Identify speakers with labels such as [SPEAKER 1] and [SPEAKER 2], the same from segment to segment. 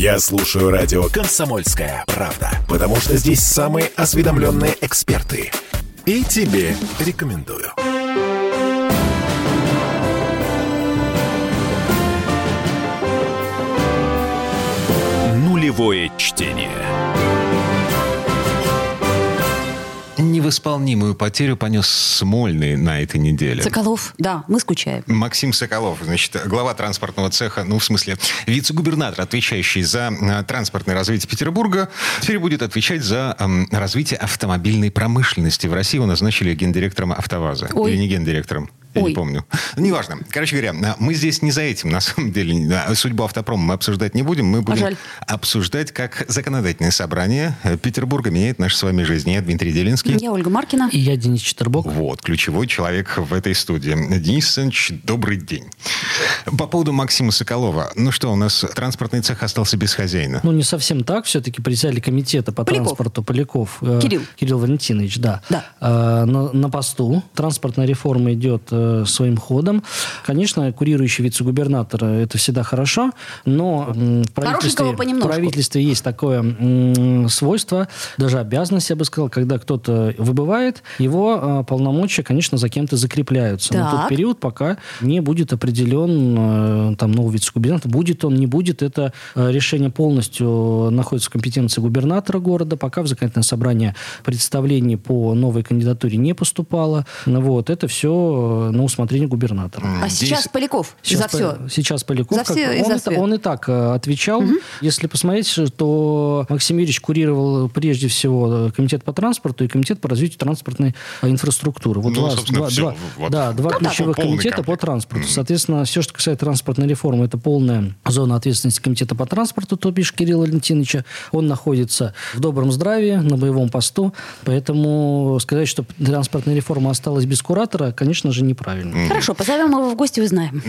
[SPEAKER 1] Я слушаю радио «Комсомольская правда», потому что здесь самые осведомленные эксперты. И тебе рекомендую. Нулевое чтение.
[SPEAKER 2] Невосполнимую потерю понес Смольный на этой неделе.
[SPEAKER 3] Соколов, да, мы скучаем.
[SPEAKER 2] Максим Соколов, значит, глава транспортного цеха, ну, в смысле, вице-губернатор, отвечающий за э, транспортное развитие Петербурга, теперь будет отвечать за э, развитие автомобильной промышленности. В России его назначили гендиректором АвтоВАЗа.
[SPEAKER 3] Ой.
[SPEAKER 2] Или не гендиректором. Я
[SPEAKER 3] Ой.
[SPEAKER 2] не помню. Ну, Неважно. Короче говоря, а, мы здесь не за этим, на самом деле. А, Судьбу автопрома мы обсуждать не будем. Мы будем
[SPEAKER 3] жаль.
[SPEAKER 2] обсуждать, как законодательное собрание э, Петербурга меняет нашу с вами жизнь. Я Дмитрий Делинский.
[SPEAKER 3] Я Ольга Маркина.
[SPEAKER 4] И я Денис Четербок.
[SPEAKER 2] Вот, ключевой человек в этой студии. Денис Александрович, добрый день. По поводу Максима Соколова. Ну что, у нас транспортный цех остался без хозяина.
[SPEAKER 4] Ну, не совсем так. Все-таки председатель комитета по
[SPEAKER 3] Поляков.
[SPEAKER 4] транспорту Поляков. э,
[SPEAKER 3] Кирилл.
[SPEAKER 4] Кирилл Валентинович, да.
[SPEAKER 3] Да.
[SPEAKER 4] Э, на, на посту. Транспортная реформа идет э, своим ходом. Конечно, курирующий вице-губернатор э, это всегда хорошо, но м, в правительстве, правительстве есть такое свойство, даже обязанность, я бы сказал, когда кто-то выбывает, его э, полномочия, конечно, за кем-то закрепляются. На
[SPEAKER 3] Так.
[SPEAKER 4] тот период, пока не будет определен э, там новый вице-губернатор. Будет он, не будет, это э, решение полностью находится в компетенции губернатора города. Пока в законодательное собрание представлений по новой кандидатуре не поступало. Вот, это все на усмотрение губернатора.
[SPEAKER 3] А сейчас
[SPEAKER 2] Здесь-
[SPEAKER 3] Поляков
[SPEAKER 4] Сейчас,
[SPEAKER 3] за все.
[SPEAKER 4] По- сейчас Поляков.
[SPEAKER 3] За
[SPEAKER 4] как-
[SPEAKER 3] все и
[SPEAKER 4] он,
[SPEAKER 3] за
[SPEAKER 4] и,
[SPEAKER 3] свет.
[SPEAKER 4] он и так э, отвечал. Если посмотреть, то Максим Юрьевич курировал прежде всего э, комитет по транспорту и комитет по развитию транспортной э, инфраструктуры. Вот
[SPEAKER 2] Ну,
[SPEAKER 4] два, два-
[SPEAKER 2] всё.
[SPEAKER 4] два-
[SPEAKER 2] Вот.
[SPEAKER 4] да, два
[SPEAKER 2] Ну,
[SPEAKER 4] ключевых
[SPEAKER 2] полный
[SPEAKER 4] комитета по
[SPEAKER 2] комплект.
[SPEAKER 4] транспорту. Соответственно, все, что касается транспортной реформы, это полная зона ответственности комитета по транспорту, то бишь Кирилла Валентиновича. Он находится в добром здравии, на боевом посту. Поэтому сказать, что транспортная реформа осталась без куратора, конечно же, неправильно.
[SPEAKER 3] Хорошо, позовем его в гости, узнаем.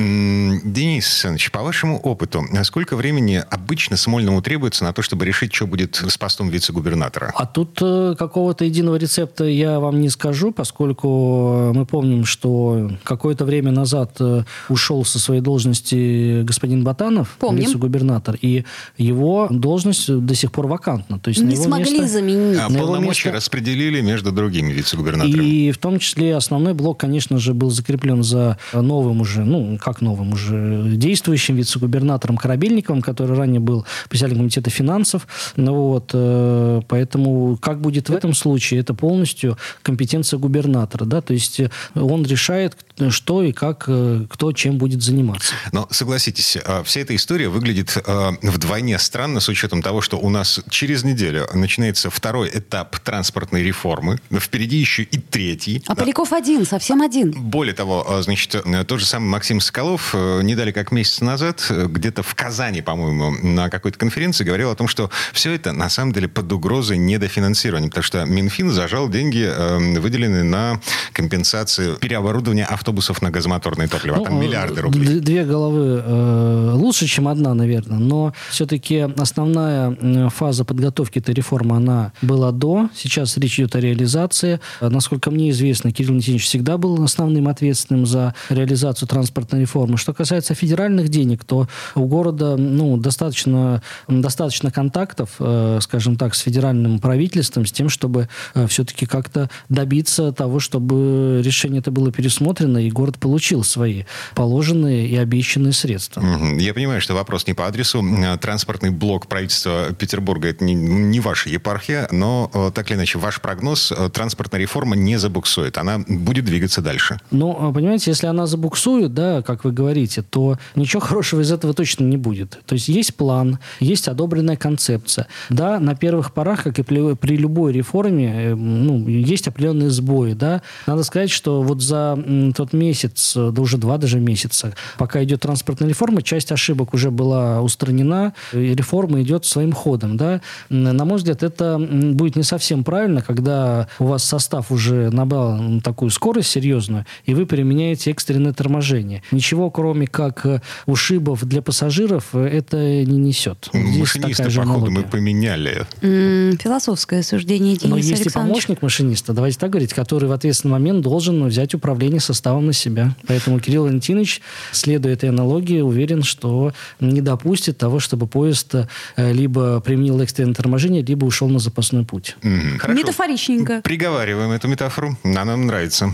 [SPEAKER 2] Денис Александрович, по вашему опыту, сколько времени обычно Смольному требуется на то, чтобы решить, что будет с постом вице-губернатора?
[SPEAKER 4] А тут э, какого-то единого рецепта я вам не скажу, поскольку мы помним, что какое-то время назад э, ушел со своей должности господин Батанов,
[SPEAKER 3] Помним.
[SPEAKER 4] вице-губернатор, и его должность до сих пор вакантна. То есть на
[SPEAKER 3] Не смогли
[SPEAKER 4] место-
[SPEAKER 3] заменить.
[SPEAKER 2] А полномочия
[SPEAKER 4] место-
[SPEAKER 2] распределили между другими вице-губернаторами.
[SPEAKER 4] И в том числе основной блок, конечно же, был закреплен за новым уже, ну, как новым уже, действующим вице-губернатором Корабельниковым, который ранее был председателем комитета финансов. Ну, вот, э, поэтому как будет в этом случае, это полностью компетенция губернатора, да, то есть э, он решает, что и как, э, кто чем будет заниматься.
[SPEAKER 2] Но согласитесь, вся эта история выглядит вдвойне странно с учетом того, что у нас через неделю начинается второй этап транспортной реформы. Впереди еще и третий.
[SPEAKER 3] А Поляков один, совсем один.
[SPEAKER 2] Более того, э, значит, э, тот же самый Максим Соколов э, не дали как месяц назад, э, где-то в Казани, по-моему, на какой-то конференции говорил о том, что все это на самом деле под угрозой недофинансирования, потому что Минфин зажал деньги, э, выделенные на компенсацию переоборудования автобусов на газомоторное топливо.
[SPEAKER 4] Ну,
[SPEAKER 2] Там миллиарды рублей.
[SPEAKER 4] Две головы э, лучше, чем одна, наверное. Но все-таки основная фаза подготовки этой реформы, она была до. Сейчас речь идет о реализации. Насколько мне известно, Кирилл Никитич всегда был основным ответственным за реализацию транспортной реформы. Что касается федеральных денег, то у города ну, достаточно, достаточно контактов, э, скажем так, с федеральным правительством, с тем, чтобы все-таки как-то добиться того, чтобы решение это было пересмотрено, и город получил свои положенные и обещанные средства.
[SPEAKER 2] Я понимаю, что вопрос не по адресу. Э, Транспортный блок правительства Петербурга – это не, не ваша епархия, но э, так или иначе, ваш прогноз – э, транспортная реформа не забуксует. Она будет двигаться дальше.
[SPEAKER 4] Но, а, понимаете, если она забуксует, да, как вы говорите, то ничего хорошего из этого точно не будет. То есть есть план, есть одобренная концепция. Да, на первых порах, как и при, любой реформе, э, ну, есть определенные сбои, да. Надо сказать, что вот за тот месяц, э, да уже два даже месяца, пока идет транспортная реформа, часть ошибок уже была устранена, и реформа идет своим ходом, да. На мой взгляд, это будет не совсем правильно, когда у вас состав уже набрал такую скорость серьезную, и вы применяете экстренное торможение. Ничего, кроме как э, ушибов для пассажиров, э, это не несет. Здесь
[SPEAKER 2] Машиниста,
[SPEAKER 4] такая же
[SPEAKER 2] походу,
[SPEAKER 4] аналогия.
[SPEAKER 2] мы поменяли.
[SPEAKER 3] Философское суждение
[SPEAKER 4] Но
[SPEAKER 3] Дениса
[SPEAKER 4] есть и помощник машиниста, давайте так говорить, который в ответственный момент должен взять управление составом на себя. Поэтому Кирилл Валентинович, следуя этой аналогии, уверен, что не допустит того, чтобы поезд э, либо применил экстренное торможение, либо ушел на запасной путь.
[SPEAKER 2] Хорошо.
[SPEAKER 3] Метафоричненько.
[SPEAKER 2] Приговариваем эту метафору. Она нам нравится.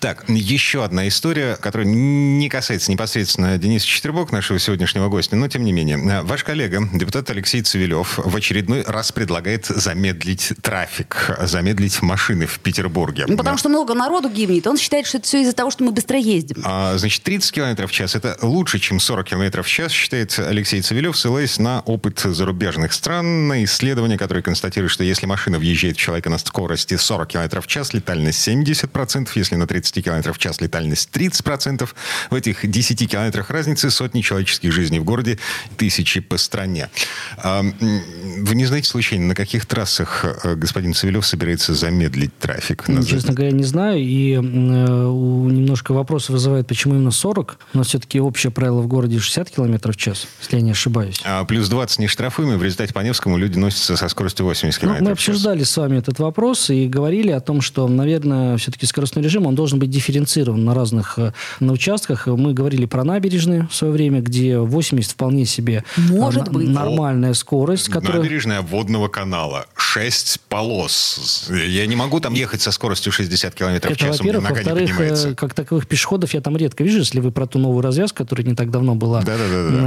[SPEAKER 2] Так, еще одна история, которая не касается непосредственно Дениса Четербок, нашего сегодняшнего гостя, но тем не менее. Ваш коллега, депутат Алексей Цивилев, в очередной раз предлагает замедлить трафик, замедлить машины в Петербурге.
[SPEAKER 3] Ну, потому что много народу гибнет. Он считает, что это все из-за того, что мы быстро ездим.
[SPEAKER 2] А, значит, 30 километров в час – это лучше, чем 40 километров в час, считает Алексей Цивилев, ссылаясь на опыт зарубежных стран, на исследования, которые констатируют, что если машина въезжает в человека на скорости 40 километров в час, летальность 70%, если на 30 километров в час летальность 30%. В этих 10 километрах разницы сотни человеческих жизней в городе, тысячи по стране. Вы не знаете, случайно, на каких трассах э, господин Цивилев собирается замедлить трафик?
[SPEAKER 4] Ну,
[SPEAKER 2] На-
[SPEAKER 4] Честно говоря, не знаю. И э, немножко вопрос вызывает, почему именно 40. У нас все-таки общее правило в городе 60 километров в час, если я не ошибаюсь.
[SPEAKER 2] А, плюс 20 не штрафуемые. В результате по Невскому люди носятся со скоростью 80
[SPEAKER 4] Ну,
[SPEAKER 2] км
[SPEAKER 4] мы обсуждали с вами этот вопрос и говорили о том, что, наверное, все-таки скоростной режим, он должен быть дифференцирован на разных э, на участках. Мы говорили про набережные в свое время, где 80 вполне себе э,
[SPEAKER 3] Может
[SPEAKER 4] на-
[SPEAKER 3] быть.
[SPEAKER 4] нормальная скорость, которая...
[SPEAKER 2] Набережная водного канала. Шесть полос. Я не могу там ехать со скоростью 60 км в час,
[SPEAKER 4] во-первых. Во-вторых, э, как таковых пешеходов я там редко вижу, если вы про ту новую развязку, которая не так давно была
[SPEAKER 2] Да-да-да-да.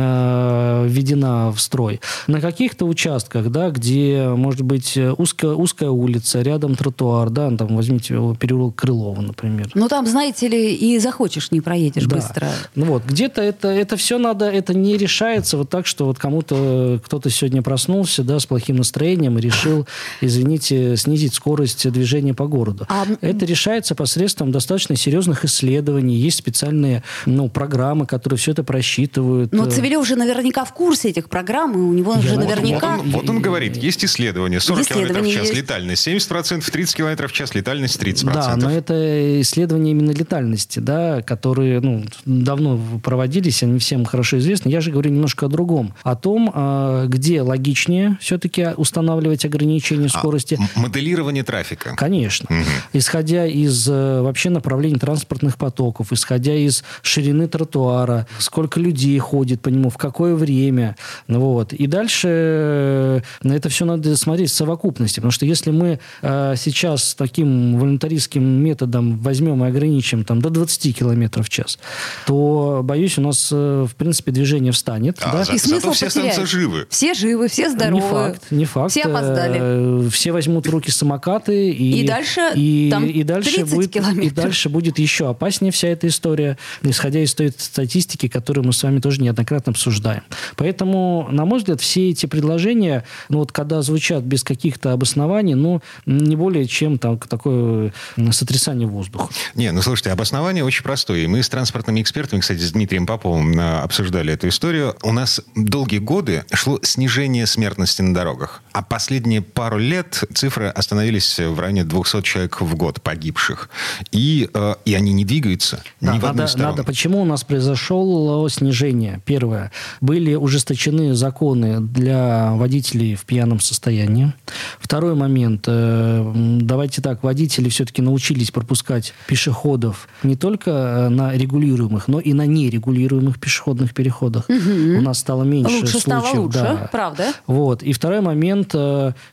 [SPEAKER 4] Э, введена в строй. На каких-то участках, да, где, может быть, э, узкая, узкая улица, рядом тротуар, да, там возьмите э, переулок Крылова, например.
[SPEAKER 3] Ну, там, знаете ли, и захочешь, не проедешь
[SPEAKER 4] Да.
[SPEAKER 3] быстро.
[SPEAKER 4] Ну вот, где-то это, это все надо, это не решается вот так, что вот кому-то, кто-то сегодня проснулся, да, с плохим настроением и решил, извините, снизить скорость движения по городу.
[SPEAKER 3] А,
[SPEAKER 4] это решается посредством достаточно серьезных исследований, есть специальные, ну, программы, которые все это просчитывают.
[SPEAKER 3] Но
[SPEAKER 4] Э,
[SPEAKER 3] Цивилев же наверняка в курсе этих программ, и у него
[SPEAKER 4] Я
[SPEAKER 3] же
[SPEAKER 4] вот-
[SPEAKER 2] Вот
[SPEAKER 3] наверняка...
[SPEAKER 2] он, вот он говорит, есть исследования. 40 км в час
[SPEAKER 3] есть.
[SPEAKER 2] летальность 70%, 30 км в час летальность 30%.
[SPEAKER 4] Да, но это исследования именно летальности, да, которые ну, давно проводились, они всем хорошо известны. Я же говорю немножко о другом. О том, а, где логичнее все-таки устанавливать ограничение
[SPEAKER 2] А,
[SPEAKER 4] скорости.
[SPEAKER 2] м- моделирование трафика.
[SPEAKER 4] Конечно. Исходя из э, вообще направлений транспортных потоков, исходя из ширины тротуара, сколько людей ходит по нему, в какое время. Вот. И дальше э, на это все надо смотреть в совокупности. Потому что если мы э, сейчас таким волонтаристским методом возьмем и ограничим там, до 20 километров в час, то, боюсь, у нас, э, в принципе, движение встанет.
[SPEAKER 2] А,
[SPEAKER 4] да?
[SPEAKER 2] за-
[SPEAKER 3] И смысл
[SPEAKER 2] зато все останутся живы.
[SPEAKER 3] Все живы, все здоровы.
[SPEAKER 4] Не факт, не факт.
[SPEAKER 3] Все опоздали.
[SPEAKER 4] Все возьмут в руки самокаты и
[SPEAKER 3] И дальше
[SPEAKER 4] и,
[SPEAKER 3] там
[SPEAKER 4] и дальше
[SPEAKER 3] 30
[SPEAKER 4] будет и
[SPEAKER 3] километров.
[SPEAKER 4] дальше будет еще опаснее вся эта история, исходя из той статистики, которую мы с вами тоже неоднократно обсуждаем. Поэтому, на мой взгляд, все эти предложения, ну вот когда звучат без каких-то обоснований, ну не более чем там такое сотрясание воздуха.
[SPEAKER 2] Не, ну слушайте, обоснование очень простое. Мы с транспортными экспертами, кстати, с Дмитрием Поповым э, обсуждали эту историю. У нас долгие годы шло снижение смертности на дорогах. А последние пару лет цифры остановились в районе 200 человек в год погибших. И, э, и они не двигаются
[SPEAKER 4] Да,
[SPEAKER 2] ни в одну
[SPEAKER 4] надо,
[SPEAKER 2] сторону.
[SPEAKER 4] надо, почему у нас произошло снижение? Первое. Были ужесточены законы для водителей в пьяном состоянии. Второй момент. э, Давайте так, водители все-таки научились пропускать пешеходов не только э, на регулируемых, но и на нерегулируемых пешеходных переходах. У нас стало меньше
[SPEAKER 3] Лучше стало
[SPEAKER 4] случаев.
[SPEAKER 3] лучше,
[SPEAKER 4] да.
[SPEAKER 3] правда?
[SPEAKER 4] Вот. И второй момент,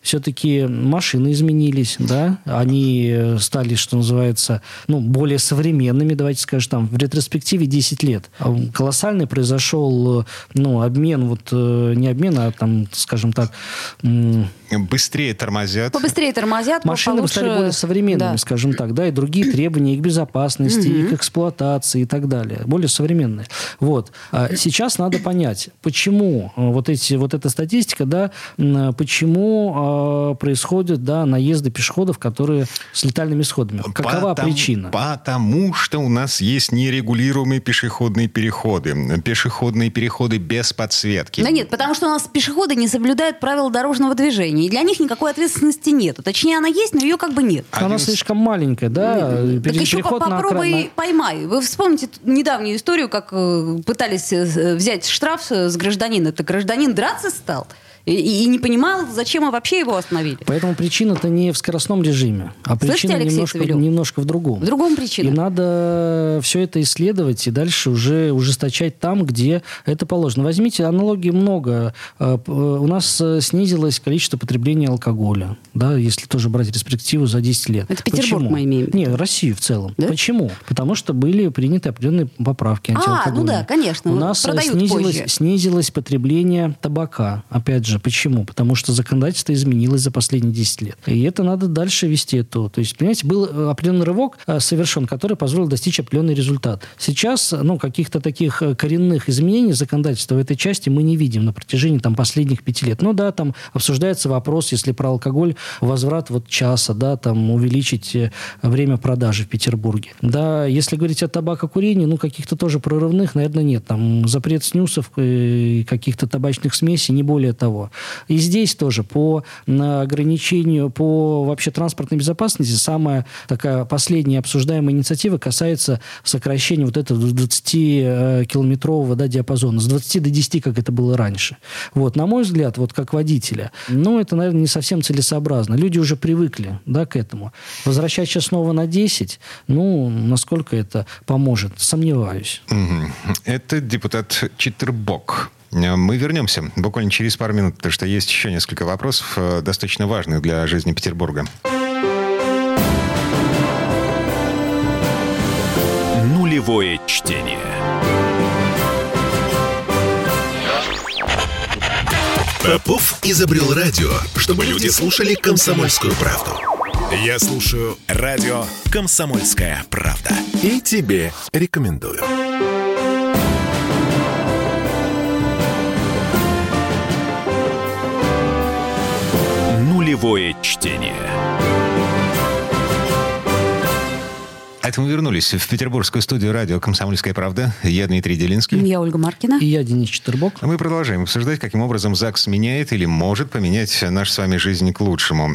[SPEAKER 4] все-таки машины изменились, да, они э, стали, что называется, ну, более современными, давайте скажем, там, в ретроспективе 10 лет. Колоссальный произошел, э, ну, обмен, вот, э, не обмен, а там, скажем так,
[SPEAKER 2] Быстрее тормозят.
[SPEAKER 3] Побыстрее тормозят,
[SPEAKER 4] Машины
[SPEAKER 3] получше-
[SPEAKER 4] стали более современными,
[SPEAKER 3] Да.
[SPEAKER 4] скажем так, да, и другие требования и к безопасности, и к эксплуатации и так далее, более современные. Вот. А Сейчас надо понять, почему э, вот эти вот эта статистика, да, почему э, происходят, да, наезды пешеходов, которые с летальными исходами. Какова
[SPEAKER 2] Потому-
[SPEAKER 4] причина?
[SPEAKER 2] Потому что у нас есть нерегулируемые пешеходные переходы. Пешеходные переходы без подсветки.
[SPEAKER 3] Да нет, потому что у нас пешеходы не соблюдают правила дорожного движения, и для них никакой ответственности нет. Точнее, она есть, но ее как бы нет.
[SPEAKER 4] Она
[SPEAKER 2] Один-
[SPEAKER 4] слишком маленькая, да,
[SPEAKER 3] Так
[SPEAKER 4] пере-
[SPEAKER 3] еще
[SPEAKER 4] переход
[SPEAKER 3] по- попробуй
[SPEAKER 4] на-
[SPEAKER 3] поймай. Вы вспомните недавнюю историю, как э, пытались э, взять штраф э, с гражданина. Так гражданин драться стал и, и не понимал, зачем мы вообще его остановили.
[SPEAKER 4] Поэтому причина-то не в скоростном режиме, а
[SPEAKER 3] Слышите,
[SPEAKER 4] причина
[SPEAKER 3] Алексей
[SPEAKER 4] немножко, немножко в другом.
[SPEAKER 3] В другом причина.
[SPEAKER 4] И надо все это исследовать и дальше уже ужесточать там, где это положено. Возьмите аналогии много. Э, э, У нас э, снизилось количество потребления алкоголя, да, если тоже брать перспективу за 10 лет.
[SPEAKER 3] Это Петербург
[SPEAKER 4] Почему?
[SPEAKER 3] мы имеем.
[SPEAKER 4] Не, Россию в целом.
[SPEAKER 3] Да?
[SPEAKER 4] Почему? Потому что были приняты определенные поправки
[SPEAKER 3] А, ну да, конечно.
[SPEAKER 4] У нас снизилось,
[SPEAKER 3] позже.
[SPEAKER 4] снизилось потребление табака. Опять же, почему? Потому что законодательство изменилось за последние 10 лет. И это надо дальше вести. Это. То есть, понимаете, был э, определенный рывок э, совершен, который позволил достичь определенный результат. Сейчас, ну, каких-то таких э, коренных изменений законодательства в этой части мы не видим на протяжении там, последних пяти лет. Ну да, там обсуждается вопрос, если про алкоголь, возврат вот часа, да, там увеличить время продажи в Петербурге. Да, если говорить о табакокурении, ну, каких-то тоже прорывных, наверное, нет. Там запрет снюсов и каких-то табачных смесей, не более того. И здесь тоже по ограничению, по вообще транспортной безопасности, самая такая последняя обсуждаемая инициатива касается сокращения вот этого 20-километрового да, диапазона. С 20 до 10, как это было раньше. Вот, на мой взгляд, вот как водителя, ну, это, наверное, не совсем целесообразно. Люди уже привыкли да, к этому. Возвращать сейчас снова на 10, ну, насколько это поможет, сомневаюсь.
[SPEAKER 2] Это депутат Читербок. Э, Мы вернемся буквально через пару минут, потому что есть еще несколько вопросов, э, достаточно важных для жизни Петербурга.
[SPEAKER 1] Нулевое чтение. Попов изобрел радио, чтобы люди слушали комсомольскую правду. Я слушаю радио «Комсомольская правда». И тебе рекомендую. Нулевое чтение.
[SPEAKER 2] А это мы вернулись в петербургскую студию радио «Комсомольская правда». Я Дмитрий Делинский.
[SPEAKER 3] Я Ольга Маркина.
[SPEAKER 4] И я, Денис Четербок.
[SPEAKER 2] А Мы продолжаем обсуждать, каким образом ЗАГС меняет или может поменять нашу с вами жизнь к лучшему.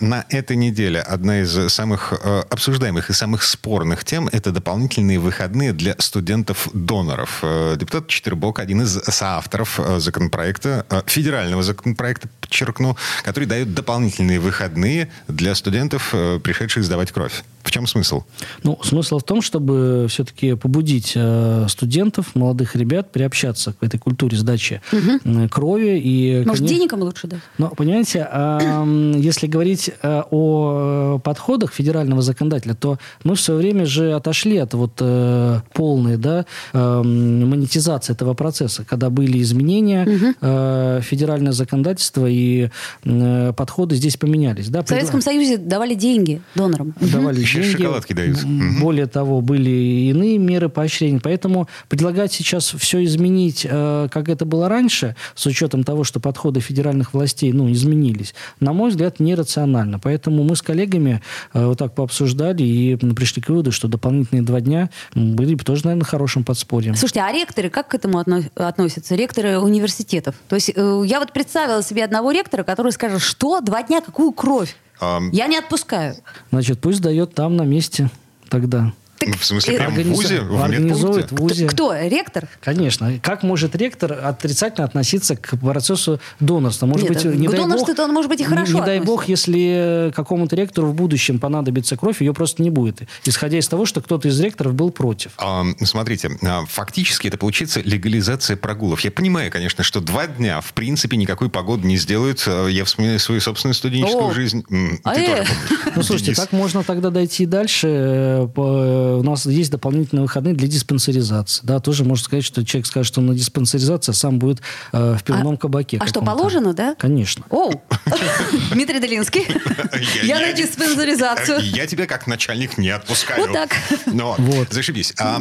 [SPEAKER 2] На этой неделе одна из самых э, обсуждаемых и самых спорных тем – это дополнительные выходные для студентов-доноров. Э, Депутат Четербок – один из соавторов э, законопроекта, федерального законопроекта, подчеркну, который дает дополнительные выходные для студентов, пришедших сдавать кровь. В чем смысл?
[SPEAKER 4] Ну, смысл в том, чтобы все-таки побудить э, студентов, молодых ребят приобщаться к этой культуре сдачи э, крови. И,
[SPEAKER 3] Может,
[SPEAKER 4] конечно-
[SPEAKER 3] денег им лучше дать?
[SPEAKER 4] Но, понимаете, а, м, если говорить э, о э, подходах федерального законодателя, то мы в свое время же отошли от вот э, полной да, э, монетизации этого процесса, когда были изменения, э, федеральное законодательство и э, подходы здесь поменялись. Да,
[SPEAKER 3] В Советском Союзе давали деньги донорам.
[SPEAKER 4] давали
[SPEAKER 2] Еще
[SPEAKER 4] деньги.
[SPEAKER 2] шоколадки дают.
[SPEAKER 4] М, Более того, были иные меры поощрения. Поэтому предлагать сейчас все изменить, э, как это было раньше, с учетом того, что подходы федеральных властей ну, изменились, на мой взгляд, нерационально. Поэтому мы с коллегами э, вот так пообсуждали и пришли к выводу, что дополнительные два дня были бы тоже, наверное, хорошим подспорьем.
[SPEAKER 3] Слушайте, а ректоры как к этому отно- относятся? Ректоры университетов. То есть э, я вот представила себе одного ректора, который скажет, что, два дня, какую кровь?
[SPEAKER 2] Ам,
[SPEAKER 3] Я не отпускаю.
[SPEAKER 4] Значит, пусть дает там на месте тогда.
[SPEAKER 3] Так,
[SPEAKER 2] В смысле,
[SPEAKER 3] э,
[SPEAKER 2] прям в ВУЗе? В
[SPEAKER 4] Организует в ВУЗе.
[SPEAKER 3] Кто? Ректор?
[SPEAKER 4] Конечно. Как может ректор отрицательно относиться к процессу донорства? Может
[SPEAKER 3] Нет,
[SPEAKER 4] быть,
[SPEAKER 3] к
[SPEAKER 4] не дай бог,
[SPEAKER 3] донорству-то он, может быть, и
[SPEAKER 4] не-
[SPEAKER 3] хорошо
[SPEAKER 4] Не, дай бог, если какому-то ректору в будущем понадобится кровь, ее просто не будет. Исходя из того, что кто-то из ректоров был против.
[SPEAKER 2] А, Смотрите, а, фактически это получается легализация прогулов. Я понимаю, конечно, что два дня в принципе никакой погоды не сделают. А, Я вспоминаю свою собственную студенческую
[SPEAKER 3] О,
[SPEAKER 2] жизнь.
[SPEAKER 3] А
[SPEAKER 2] ты
[SPEAKER 3] э.
[SPEAKER 2] тоже помнишь,
[SPEAKER 4] Ну, слушайте,
[SPEAKER 2] Денис.
[SPEAKER 4] как можно тогда дойти дальше? Э, по- У нас есть дополнительные выходные для диспансеризации. Да, тоже можно сказать, что человек скажет, что он на диспансеризации, а сам будет э, в пивном кабаке.
[SPEAKER 3] А что, положено, да?
[SPEAKER 4] Конечно.
[SPEAKER 3] Оу! Дмитрий Долинский. Я на диспансеризацию.
[SPEAKER 2] Я тебя как начальник не отпускаю.
[SPEAKER 3] Вот так.
[SPEAKER 2] Но,
[SPEAKER 4] Вот.
[SPEAKER 2] зашибись. А,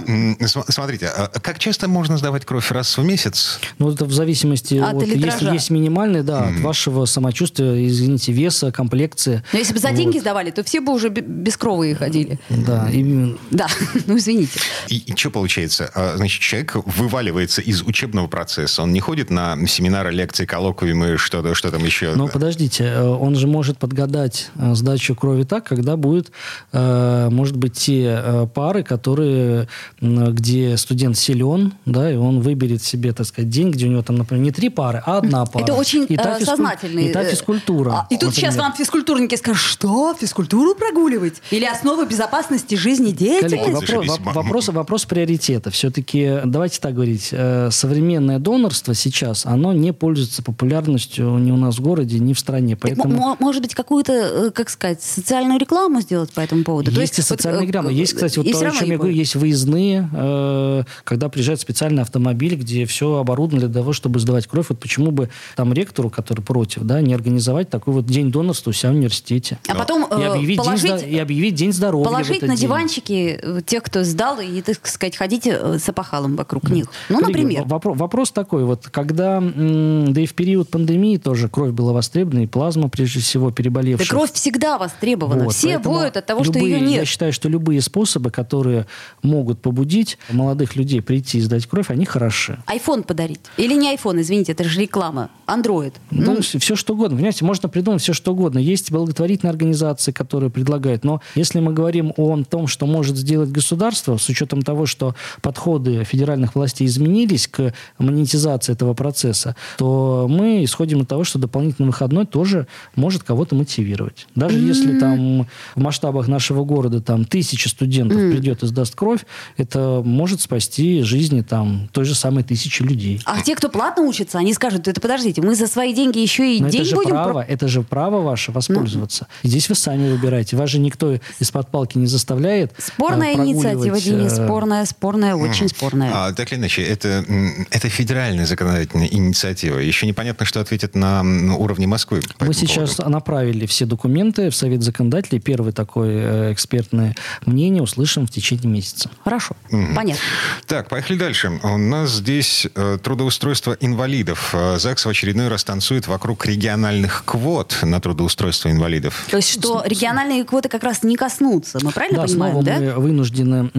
[SPEAKER 2] смотрите, а как часто можно сдавать кровь раз в месяц?
[SPEAKER 4] Ну, это в зависимости
[SPEAKER 3] От
[SPEAKER 4] если есть минимальный, да, от вашего самочувствия, извините, веса, комплекции.
[SPEAKER 3] Но если бы за деньги сдавали, то все бы уже бе- бескровые ходили.
[SPEAKER 4] Да, и
[SPEAKER 3] Да, ну извините.
[SPEAKER 2] И, что получается? А, Значит, человек вываливается из учебного процесса. Он не ходит на семинары, лекции, коллоквиумы, что-то, что там еще.
[SPEAKER 4] Но подождите, подождите, э, он же может подгадать э, сдачу крови так, когда будет, э, может быть, те пары, которые, где студент силен, да, и он выберет себе, так сказать, день, где у него там, например, не три пары, а одна пара.
[SPEAKER 3] Это очень
[SPEAKER 4] И та
[SPEAKER 3] э, сознательный.
[SPEAKER 4] И та физкультура.
[SPEAKER 3] а, и тут сейчас
[SPEAKER 4] например.
[SPEAKER 3] вам физкультурники скажут, что, физкультуру прогуливать? Или основы безопасности жизни деятельности?
[SPEAKER 2] Зашибись.
[SPEAKER 4] вопро- воп- вопрос, вопрос приоритета. Все-таки, давайте так говорить, э, современное донорство сейчас, оно не пользуется популярностью ни у нас в городе, ни в стране.
[SPEAKER 3] Так, м-
[SPEAKER 4] Поэтому...
[SPEAKER 3] мо- Может быть, какую-то, э, как сказать, социальную рекламу сделать по этому поводу? То
[SPEAKER 4] Есть и
[SPEAKER 3] вот,
[SPEAKER 4] социальные
[SPEAKER 3] э,
[SPEAKER 4] граммы. Есть, кстати, вот то, о чем я говорю, есть выездные, э, когда приезжает специальный автомобиль, где все оборудовано для того, чтобы сдавать кровь. Вот почему бы там ректору, который против, да, не организовать такой вот день донорства у себя в университете.
[SPEAKER 3] А потом
[SPEAKER 4] И
[SPEAKER 3] э,
[SPEAKER 4] объявить,
[SPEAKER 3] положить,
[SPEAKER 4] день, и объявить день здоровья в
[SPEAKER 3] положить
[SPEAKER 4] этот
[SPEAKER 3] на
[SPEAKER 4] день.
[SPEAKER 3] диванчики э, тех, кто сдал, и, так сказать, ходите э, с опахалом вокруг них. Ну,
[SPEAKER 4] Коллеги,
[SPEAKER 3] например.
[SPEAKER 4] вопро- вопрос такой, вот когда, да и в период пандемии тоже кровь была востребована, и плазма, прежде всего,
[SPEAKER 3] Да
[SPEAKER 4] переболевших.
[SPEAKER 3] кровь всегда востребована.
[SPEAKER 4] Вот,
[SPEAKER 3] Все воют от того, что
[SPEAKER 4] любые-
[SPEAKER 3] ее нет.
[SPEAKER 4] Я считаю, что любые способы, которые могут побудить молодых людей прийти и сдать кровь, они хороши.
[SPEAKER 3] Айфон подарить. Или не айфон, извините, это же реклама. Андроид.
[SPEAKER 4] Ну, все что угодно. Понимаете, можно придумать все что угодно. Есть благотворительные организации, которые предлагают. Но если мы говорим о том, что может сделать государство, с учетом того, что подходы федеральных властей изменились к монетизации этого процесса, то мы исходим от того, что дополнительный выходной тоже может кого-то мотивировать. Даже если там в масштабах нашего города там тысяча студентов придет и сдаст кровь, это может спасти жизни там той же самой тысячи людей.
[SPEAKER 3] А те, кто платно учится, они скажут, это подождите, мы за свои деньги еще и
[SPEAKER 4] Но
[SPEAKER 3] день
[SPEAKER 4] это же
[SPEAKER 3] будем...
[SPEAKER 4] право,
[SPEAKER 3] про-
[SPEAKER 4] это же право ваше воспользоваться. И Здесь вы сами выбираете. Вас же никто из-под палки не заставляет.
[SPEAKER 3] Спорная
[SPEAKER 4] э,
[SPEAKER 3] инициатива, Денис,
[SPEAKER 4] э,
[SPEAKER 3] спорная, спорная, очень спорная.
[SPEAKER 2] А, так или иначе, это, это федеральная законодательная инициатива. Еще непонятно, что ответит на уровне Москвы.
[SPEAKER 4] Мы сейчас
[SPEAKER 2] поводу.
[SPEAKER 4] направили все документы в Совет законодателей. Первое такое э, экспертное мнение услышим в течение месяца.
[SPEAKER 3] Хорошо, понятно.
[SPEAKER 2] Так, поехали дальше. У нас здесь э, трудоустройство инвалидов. Э, ЗАГС в очередной раз танцует вокруг региональных квот на трудоустройство инвалидов.
[SPEAKER 3] То есть, что региональные квоты как раз не коснутся. Мы правильно
[SPEAKER 4] да,
[SPEAKER 3] понимаем,
[SPEAKER 4] снова
[SPEAKER 3] да?
[SPEAKER 4] мы вынуждены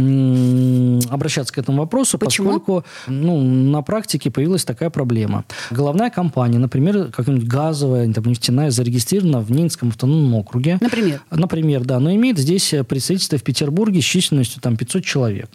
[SPEAKER 4] обращаться к этому вопросу,
[SPEAKER 3] Почему?
[SPEAKER 4] поскольку ну, на практике появилась такая проблема. Головная компания, например, какая-нибудь газовая, там, нефтяная, зарегистрирована в Ненецком автономном округе.
[SPEAKER 3] Например?
[SPEAKER 4] Например, да, но имеет здесь э, представительство в Петербурге с численностью там 500 человек.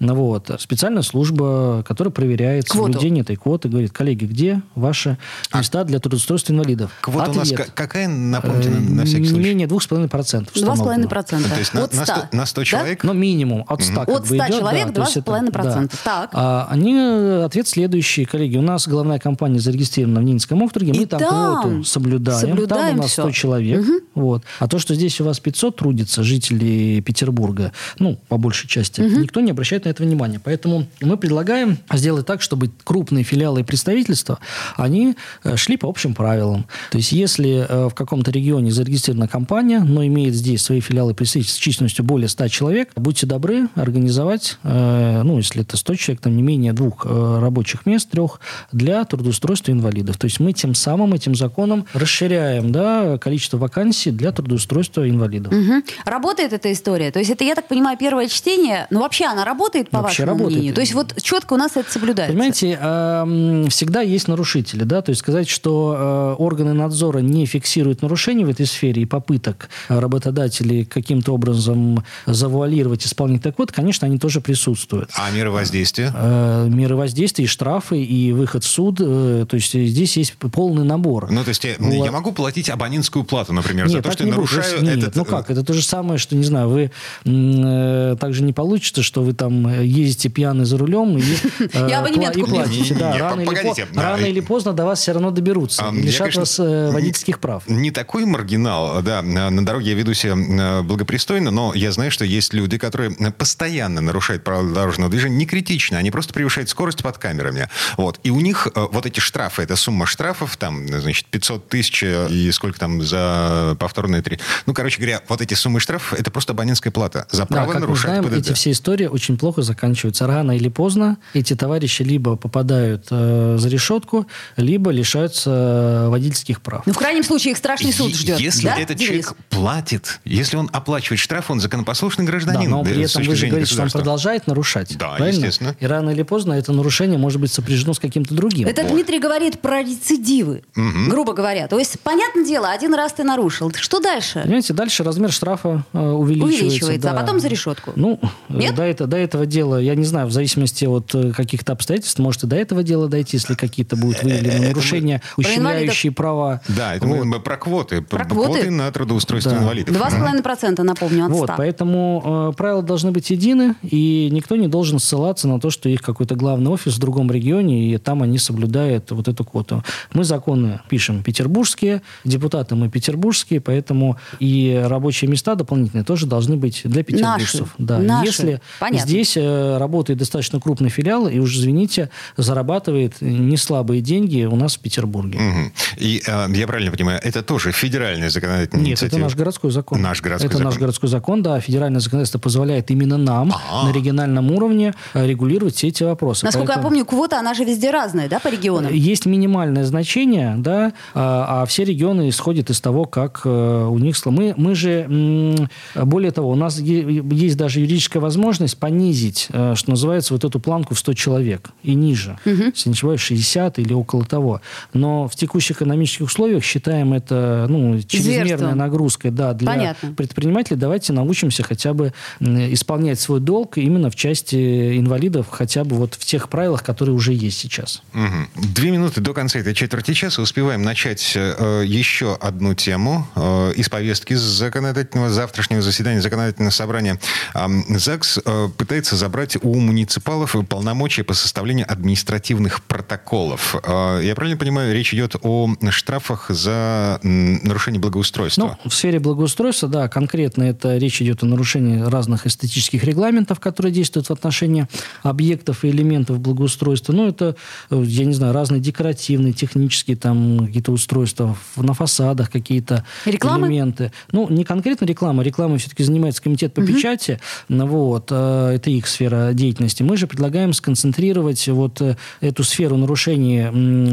[SPEAKER 4] Ну Вот. Специальная служба, которая проверяет
[SPEAKER 3] Квоту.
[SPEAKER 4] соблюдение этой квоты, говорит, коллеги, где ваши места для трудоустройства инвалидов?
[SPEAKER 2] Квота у нас
[SPEAKER 4] Ответ.
[SPEAKER 2] ка- какая, напомните, на, на всякий
[SPEAKER 4] Э, Не
[SPEAKER 2] случай?
[SPEAKER 4] менее 2,5%.
[SPEAKER 3] Два с половиной
[SPEAKER 4] установлено.
[SPEAKER 3] процента.
[SPEAKER 2] То есть на,
[SPEAKER 3] От
[SPEAKER 2] на
[SPEAKER 3] 100,
[SPEAKER 2] 100, на 100
[SPEAKER 3] да?
[SPEAKER 2] человек?
[SPEAKER 4] Ну, минимум от 100 как
[SPEAKER 3] От
[SPEAKER 4] бы
[SPEAKER 3] 100
[SPEAKER 4] идет,
[SPEAKER 3] человек
[SPEAKER 4] да, то есть это-
[SPEAKER 3] 2,5%.
[SPEAKER 4] да.
[SPEAKER 3] Так.
[SPEAKER 4] А, они, э, ответ следующий, коллеги. У нас головная компания зарегистрирована в Ненецком округе. Мы
[SPEAKER 3] И
[SPEAKER 4] там,
[SPEAKER 3] там
[SPEAKER 4] квоту соблюдаем.
[SPEAKER 3] соблюдаем
[SPEAKER 4] там у нас
[SPEAKER 3] всё.
[SPEAKER 4] 100 человек. Вот. А то, что здесь у вас 500 трудится жителей Петербурга, ну, по большей части, никто не обращает на это внимания. Поэтому мы предлагаем сделать так, чтобы крупные филиалы и представительства, они э, шли по общим правилам. То есть, если э, в каком-то регионе зарегистрирована компания, но имеет здесь свои филиалы представительства с численностью более 100 человек, будьте добры организовать, э, ну, если это 100 человек, там не менее двух э, рабочих мест, трех, для трудоустройства инвалидов. То есть, мы тем самым этим законом расширяем да, количество вакансий для трудоустройства инвалидов.
[SPEAKER 3] Мгм. Работает эта история? То есть это, я так понимаю, первое чтение, но вообще она работает, по
[SPEAKER 4] Вообще
[SPEAKER 3] вашему
[SPEAKER 4] работает.
[SPEAKER 3] мнению? То есть вот четко у нас это соблюдается?
[SPEAKER 4] Понимаете, эм, всегда есть нарушители, да, то есть сказать, что э, органы надзора не фиксируют нарушений в этой сфере и попыток э, работодателей каким-то образом завуалировать исполнение так вот, конечно, они тоже присутствуют.
[SPEAKER 2] А меры воздействия?
[SPEAKER 4] Э, меры воздействия, и штрафы, и выход в суд, э, то есть здесь есть полный набор.
[SPEAKER 2] Ну, то есть я,
[SPEAKER 4] Вот.
[SPEAKER 2] я могу платить абонентскую плату, например, за
[SPEAKER 4] Нет,
[SPEAKER 2] то,
[SPEAKER 4] так
[SPEAKER 2] что я
[SPEAKER 4] не будет.
[SPEAKER 2] нарушаю
[SPEAKER 4] Нет,
[SPEAKER 2] этот...
[SPEAKER 4] ну как, это то же самое, что, не знаю, вы э, также не получится, что вы там э, ездите пьяный за рулем и, э, и платите. Да,
[SPEAKER 2] Не-не-не,
[SPEAKER 4] рано, или,
[SPEAKER 2] погодите,
[SPEAKER 4] по-
[SPEAKER 2] да.
[SPEAKER 4] рано или поздно до вас все равно доберутся.
[SPEAKER 2] А, я,
[SPEAKER 4] лишат
[SPEAKER 2] конечно,
[SPEAKER 4] вас э,
[SPEAKER 2] не-
[SPEAKER 4] водительских прав.
[SPEAKER 2] Не такой маргинал, да. На дороге я веду себя э, благопристойно, но я знаю, что есть люди, которые э, постоянно нарушают правила дорожного движения, не критично, они просто превышают скорость под камерами. Вот. И у них э, вот эти штрафы, это сумма штрафов, там, значит, 500 тысяч э, и сколько там за повторные три. Ну, короче говоря, вот эти суммы штрафов, это просто абонентская плата за
[SPEAKER 4] Да,
[SPEAKER 2] право
[SPEAKER 4] как мы
[SPEAKER 2] нарушать
[SPEAKER 4] знаем,
[SPEAKER 2] ПДД.
[SPEAKER 4] эти все истории очень плохо заканчиваются. Рано или поздно эти товарищи либо попадают э, за решетку, либо лишаются водительских прав.
[SPEAKER 3] Ну, в крайнем случае, их страшный суд ждет.
[SPEAKER 2] Если
[SPEAKER 3] да,
[SPEAKER 2] этот
[SPEAKER 3] Денис?
[SPEAKER 2] человек платит, если он оплачивает штраф, он законопослушный
[SPEAKER 4] Да,
[SPEAKER 2] гражданин.
[SPEAKER 4] но
[SPEAKER 2] да,
[SPEAKER 4] при этом вы же говорите, что он продолжает нарушать.
[SPEAKER 2] Да,
[SPEAKER 4] правильно?
[SPEAKER 2] естественно.
[SPEAKER 4] И рано или поздно это нарушение может быть сопряжено с каким-то другим.
[SPEAKER 3] Это Дмитрий говорит про рецидивы, грубо говоря. То есть, понятное дело, один раз ты нарушил. Что дальше?
[SPEAKER 4] Понимаете, дальше размер штрафа э, увеличивается.
[SPEAKER 3] Увеличивается, а
[SPEAKER 4] да.
[SPEAKER 3] потом за решетку.
[SPEAKER 4] Ну,
[SPEAKER 3] Нет?
[SPEAKER 4] до, это, до этого дела, я не знаю, в зависимости от э, каких-то обстоятельств, может и до этого дела дойти, если какие-то будут выявлены нарушения, ущемляющие права.
[SPEAKER 2] Да, это
[SPEAKER 4] Вот.
[SPEAKER 2] мы про квоты.
[SPEAKER 3] Про
[SPEAKER 2] Квоты
[SPEAKER 3] квоты.
[SPEAKER 2] на трудоустройство
[SPEAKER 4] Да.
[SPEAKER 2] инвалидов.
[SPEAKER 3] Два с половиной процента, напомню, от
[SPEAKER 4] Вот,
[SPEAKER 3] 100.
[SPEAKER 4] поэтому э, правила должны быть едины, и никто не должен ссылаться на то, что их какой-то главный офис в другом регионе, и там они соблюдают вот эту квоту. Мы законы пишем петербургские, депутаты мы петербургские, поэтому и рабочие места дополнительные тоже должны быть для петербуржцев. Да.
[SPEAKER 3] Наши.
[SPEAKER 4] Если
[SPEAKER 3] Понятно.
[SPEAKER 4] здесь э, работает достаточно крупный филиал, и уж, извините, зарабатывает не слабые деньги у нас в Петербурге.
[SPEAKER 2] Мгм. И э, я правильно понимаю, это тоже федеральная законодательная
[SPEAKER 4] Нет, это
[SPEAKER 2] инициатива?
[SPEAKER 4] наш городской закон.
[SPEAKER 2] Наш городской
[SPEAKER 4] это
[SPEAKER 2] закон.
[SPEAKER 4] наш городской закон, да. Федеральное законодательство позволяет именно нам
[SPEAKER 2] А.
[SPEAKER 4] на региональном уровне э, регулировать все эти вопросы.
[SPEAKER 3] Насколько я
[SPEAKER 4] Поэтому
[SPEAKER 3] помню, квота, она же везде разная, да, по регионам?
[SPEAKER 4] Есть минимальное значение, да, а, а все регионы исходят из того, как э, у них... Мы, мы же, более того, у нас есть даже юридическая возможность понизить, э, что называется, вот эту планку в 100 человек и ниже. Если не ошибаюсь, 60 или около того. Но в текущих экономических условиях считаем это ну, чрезмерной
[SPEAKER 3] Зверством.
[SPEAKER 4] нагрузкой да, для
[SPEAKER 3] Понятно.
[SPEAKER 4] предпринимателей. Давайте научимся хотя бы исполнять свой долг именно в части инвалидов, хотя бы вот в тех правилах, которые уже есть сейчас.
[SPEAKER 2] Мгм. Две минуты до конца этой четверти часа успеваем начать э, еще одну тему э, из повестки законодательного завтрашнего заседания законодательного собрания. Ам, ЗАГС э, пытается забрать у муниципалов полномочия по составлению административных протоколов. Э, я правильно понимаю, речь идет о штрафах за нарушение благоустройства?
[SPEAKER 4] Ну, в сфере благоустройства, да, конкретно это речь идет о нарушении разных эстетических регламентов, которые действуют в отношении объектов и элементов благоустройства. Ну, это, э, я не знаю, разные декоративные, технические там какие-то устройства на фасадах, какие-то
[SPEAKER 3] Рекламы?
[SPEAKER 4] элементы. Ну, не конкретно реклама. Рекламой все-таки занимается комитет по печати. Ну, Вот, э, это их сфера деятельности. Мы же предлагаем сконцентрировать вот э, эту сферу нарушений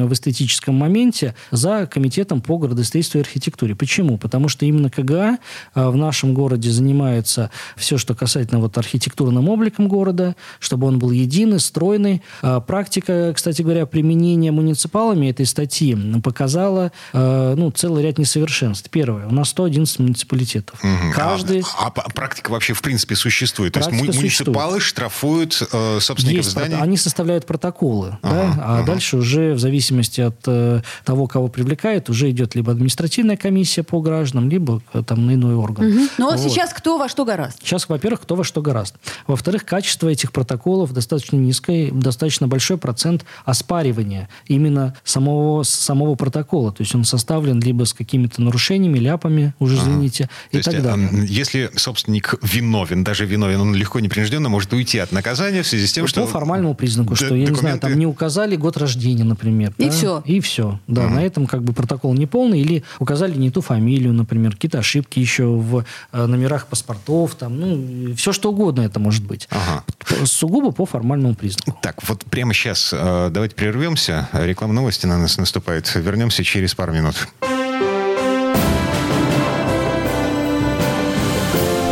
[SPEAKER 4] в эстетическом моменте за комитетом по градостроительству и архитектуре. Почему? Потому что именно КГА в нашем городе занимается все, что касательно вот архитектурным обликом города, чтобы он был единый, стройный. А Практика, кстати говоря, применения муниципалами этой статьи показала э, ну, целый ряд несовершенств. Первое. У нас 111 муниципалитетов.
[SPEAKER 2] Мгм.
[SPEAKER 4] Каждый...
[SPEAKER 2] А, а практика вообще в принципе существует? То есть
[SPEAKER 4] Практика
[SPEAKER 2] му- муниципалы штрафуют э, собственников
[SPEAKER 4] Есть
[SPEAKER 2] зданий?
[SPEAKER 4] Они составляют протоколы,
[SPEAKER 2] Ага,
[SPEAKER 4] да, а
[SPEAKER 2] ага.
[SPEAKER 4] дальше уже в зависимости от э, того, кого привлекает, уже идет либо административная комиссия по гражданам, либо э, там иной орган.
[SPEAKER 3] Мгм. Ну, а
[SPEAKER 4] Вот.
[SPEAKER 3] сейчас кто во что гораст?
[SPEAKER 4] Сейчас, во-первых, кто во что гораст. Во-вторых, качество этих протоколов достаточно низкое, достаточно большой процент оспаривания именно самого, самого протокола. То есть он составлен либо с какими-то нарушениями, ляпами, уже извините,
[SPEAKER 2] То
[SPEAKER 4] и
[SPEAKER 2] есть,
[SPEAKER 4] так далее.
[SPEAKER 2] эм, если собственник виновен, даже виновен, он легко непринужденно может уйти от наказания в связи с тем,
[SPEAKER 4] По
[SPEAKER 2] что...
[SPEAKER 4] формальному признаку,
[SPEAKER 2] д-
[SPEAKER 4] что, я не знаю,
[SPEAKER 2] документы-
[SPEAKER 4] там не указали год рождения, например.
[SPEAKER 3] И
[SPEAKER 4] да?
[SPEAKER 3] всё.
[SPEAKER 4] И все. Да, на этом как бы протокол не полный. Или указали не ту фамилию, например, какие-то ошибки еще в э, номерах паспортов, там, ну, все что угодно это может быть.
[SPEAKER 2] Ага.
[SPEAKER 4] Сугубо по формальному признаку.
[SPEAKER 2] Так, вот прямо сейчас э, давайте прервемся. Реклама новости на нас наступает. Вернемся через пару минут.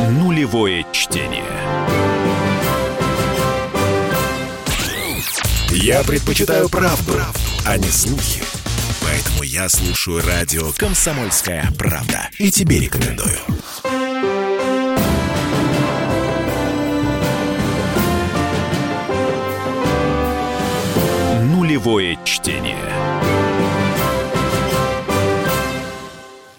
[SPEAKER 1] Нулевое чтение. Я предпочитаю правду, а не слухи. Поэтому я слушаю радио «Комсомольская правда». И тебе рекомендую. Нулевое чтение.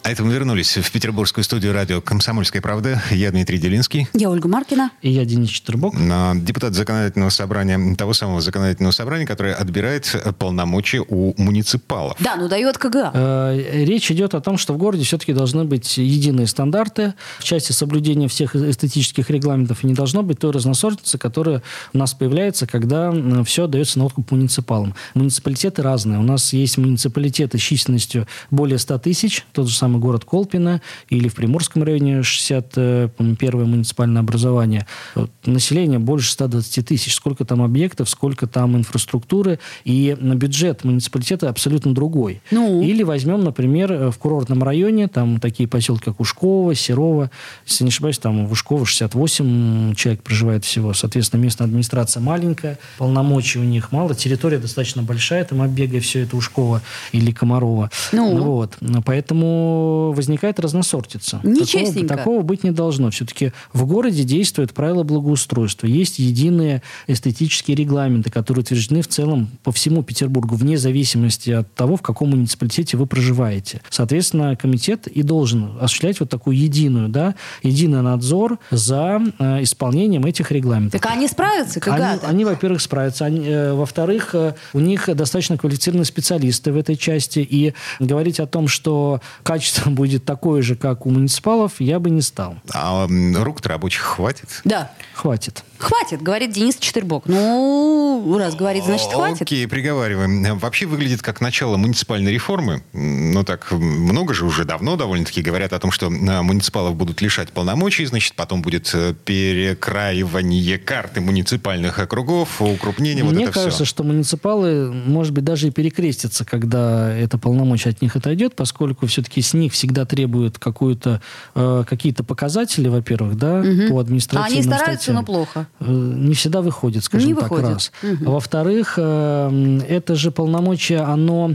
[SPEAKER 2] А это мы вернулись в петербургскую студию радио «Комсомольская правда». Я Дмитрий Делинский.
[SPEAKER 3] Я Ольга Маркина.
[SPEAKER 4] И я Денис Четербок.
[SPEAKER 2] на депутат законодательного собрания, того самого законодательного собрания, которое отбирает э, полномочия у муниципалов.
[SPEAKER 3] Да, ну дает КГА.
[SPEAKER 4] Э, Речь идет о том, что в городе все-таки должны быть единые стандарты. В части соблюдения всех эстетических регламентов и не должно быть той разносортицы, которая у нас появляется, когда все дается на откуп муниципалам. Муниципалитеты разные. У нас есть муниципалитеты с численностью более 100 тысяч, тот же самый город Колпино, или в Приморском районе 61 муниципальное образование. Вот, население больше 120 тысяч. Сколько там объектов, сколько там инфраструктуры, и бюджет муниципалитета абсолютно другой.
[SPEAKER 3] Ну?
[SPEAKER 4] Или возьмем, например, в курортном районе, там такие поселки, как Ушково, Серово, если не ошибаюсь, там в Ушково 68 человек проживает всего. Соответственно, местная администрация маленькая, полномочий у них мало, территория достаточно большая, там оббегая все это Ушково или Комарова.
[SPEAKER 3] Ну?
[SPEAKER 4] Вот. Поэтому возникает разносортица.
[SPEAKER 3] Нечестненько.
[SPEAKER 4] Такого, такого быть не должно. Все-таки в городе действуют правила благоустройства. Есть единые эстетические регламенты, которые утверждены в целом по всему Петербургу, вне зависимости от того, в каком муниципалитете вы проживаете. Соответственно, комитет и должен осуществлять вот такую единую, да, единый надзор за э, исполнением этих регламентов.
[SPEAKER 3] Так они справятся,
[SPEAKER 4] Они,
[SPEAKER 3] когда-то?
[SPEAKER 4] они, во-первых, справятся. Они, э, во-вторых, э, у них достаточно квалифицированные специалисты в этой части. И говорить о том, что качество будет такое же, как у муниципалов, я бы не стал.
[SPEAKER 2] А рук-то рабочих хватит?
[SPEAKER 3] Да.
[SPEAKER 4] Хватит.
[SPEAKER 3] Хватит, говорит Денис Четырбок. Ну, раз говорит, значит, хватит.
[SPEAKER 2] Окей, приговариваем. Вообще выглядит как начало муниципальной реформы. Ну так, много же уже давно довольно-таки говорят о том, что э, муниципалов будут лишать полномочий, значит, потом будет э, перекраивание карты муниципальных округов, укрупнение, вот
[SPEAKER 4] Мне
[SPEAKER 2] это
[SPEAKER 4] кажется,
[SPEAKER 2] все.
[SPEAKER 4] что муниципалы, может быть, даже и перекрестятся, когда это полномочие от них отойдет, поскольку все-таки с них всегда требуют какую-то, э, какие-то показатели, во-первых, да, по
[SPEAKER 3] А
[SPEAKER 4] административным
[SPEAKER 3] они стараются,
[SPEAKER 4] статьям.
[SPEAKER 3] но плохо.
[SPEAKER 4] Э, не всегда выходит, скажем
[SPEAKER 3] Не
[SPEAKER 4] так,
[SPEAKER 3] выходит.
[SPEAKER 4] раз. А Во-вторых, э, это же полномочие, оно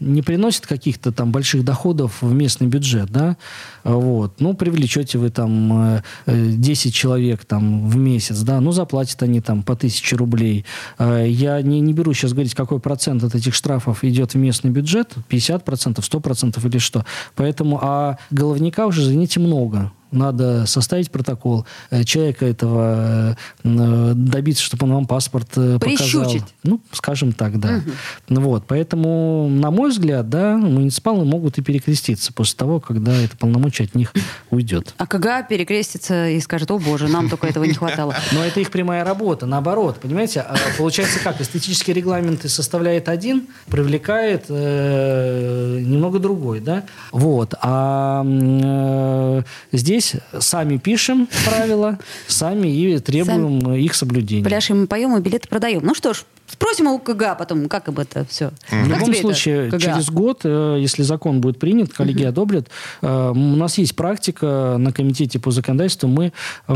[SPEAKER 4] не приносит каких-то там больших доходов в местный бюджет, да, вот. Ну, привлечете вы там э, э, 10 человек там в месяц, да, ну, заплатят они там по 1000 рублей. Я не, не беру сейчас говорить, какой процент от этих штрафов идет в местный бюджет, 50%, 100% или что. Поэтому, а головника уже, извините, много. Надо составить протокол, э, человека этого э, э, добиться, чтобы он вам паспорт э, показал.
[SPEAKER 3] Прищучить.
[SPEAKER 4] Ну, скажем так, да. Ну Вот, поэтому, на мой взгляд, да, муниципалы могут и перекреститься после того, когда это полномочие от них уйдет.
[SPEAKER 3] А КГА перекрестится и скажет, о боже, нам только этого не хватало.
[SPEAKER 4] Но это их прямая работа, наоборот, понимаете? А Получается как? Эстетические регламенты составляет один, привлекает э, немного другой, да? Вот. А э, здесь сами пишем правила, сами и требуем их соблюдения.
[SPEAKER 3] Пляшем, поем и билеты продаем. Ну что ж, спросим у КГА потом, как об это все.
[SPEAKER 4] В любом случае, через год, э, если закон будет принят, коллеги одобрят, э, у нас есть практика на комитете по законодательству, мы э,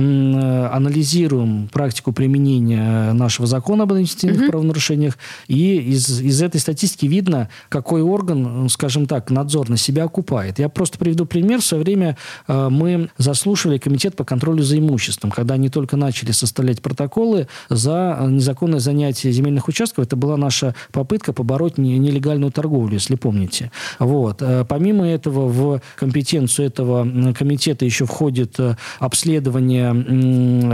[SPEAKER 4] анализируем практику применения нашего закона об административных правонарушениях, и из, из этой статистики видно, какой орган, скажем так, надзор на себя окупает. Я просто приведу пример. В свое время мы заслушивали комитет по контролю за имуществом, когда они только начали составлять протоколы за незаконное занятие земельных участков. Это была наша попытка побороть не- нелегальную торговлю, если помните. Вот. Э, Помимо этого, в компетенцию этого комитета еще входит э, обследование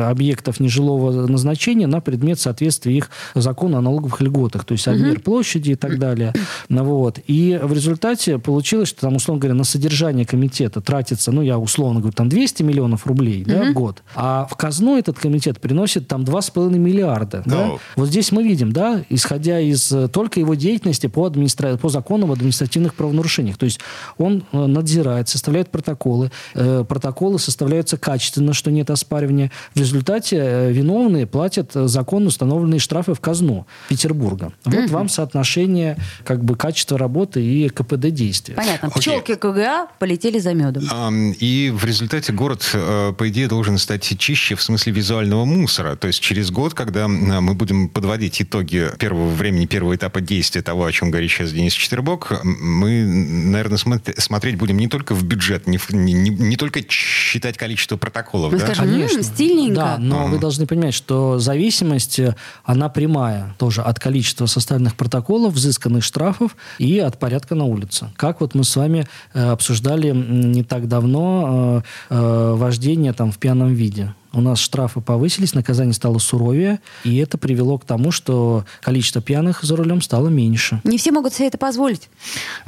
[SPEAKER 4] объектов нежилого назначения на предмет соответствия их закону о налоговых льготах, то есть обмер площади и так далее. Вот. И в результате получилось, что там, условно говоря, на содержание комитета тратится, ну, я условно говорю, там 200 миллионов рублей да, в год, а в казну этот комитет приносит там 2,5 миллиарда. да. Вот здесь мы видим, да, исходя из э, только его деятельности по, администра... по закону об административных правонарушениях. То есть он э, надзирает, составляет протоколы. Э, протоколы составляются качественно, что нет оспаривания. В результате виновные платят законно установленные штрафы в казну Петербурга. Вот вам соотношение как бы качества работы и КПД действия.
[SPEAKER 3] Понятно.
[SPEAKER 2] Окей.
[SPEAKER 3] Пчелки КГА полетели за медом.
[SPEAKER 2] Ам, И в результате город, по идее, должен стать чище в смысле визуального мусора. То есть через год, когда мы будем подводить итоги первого времени, первого этапа действия того, о чем говорит сейчас Денис Четвербок, мы, наверное, смотреть будем не только в бюджет, не, не- не- только считать количество протоколов.
[SPEAKER 3] Мы
[SPEAKER 2] да?
[SPEAKER 3] скажем, «М, стильненько.
[SPEAKER 4] Да, но вы должны понимать, что зависимость, э, она прямая тоже от количества составленных протоколов, взысканных штрафов и от порядка на улице. Как вот мы с вами э, обсуждали не так давно э, э, вождение там в пьяном виде. У нас штрафы повысились, наказание стало суровее, и это привело к тому, что количество пьяных за рулем стало меньше.
[SPEAKER 3] Не все могут себе это позволить.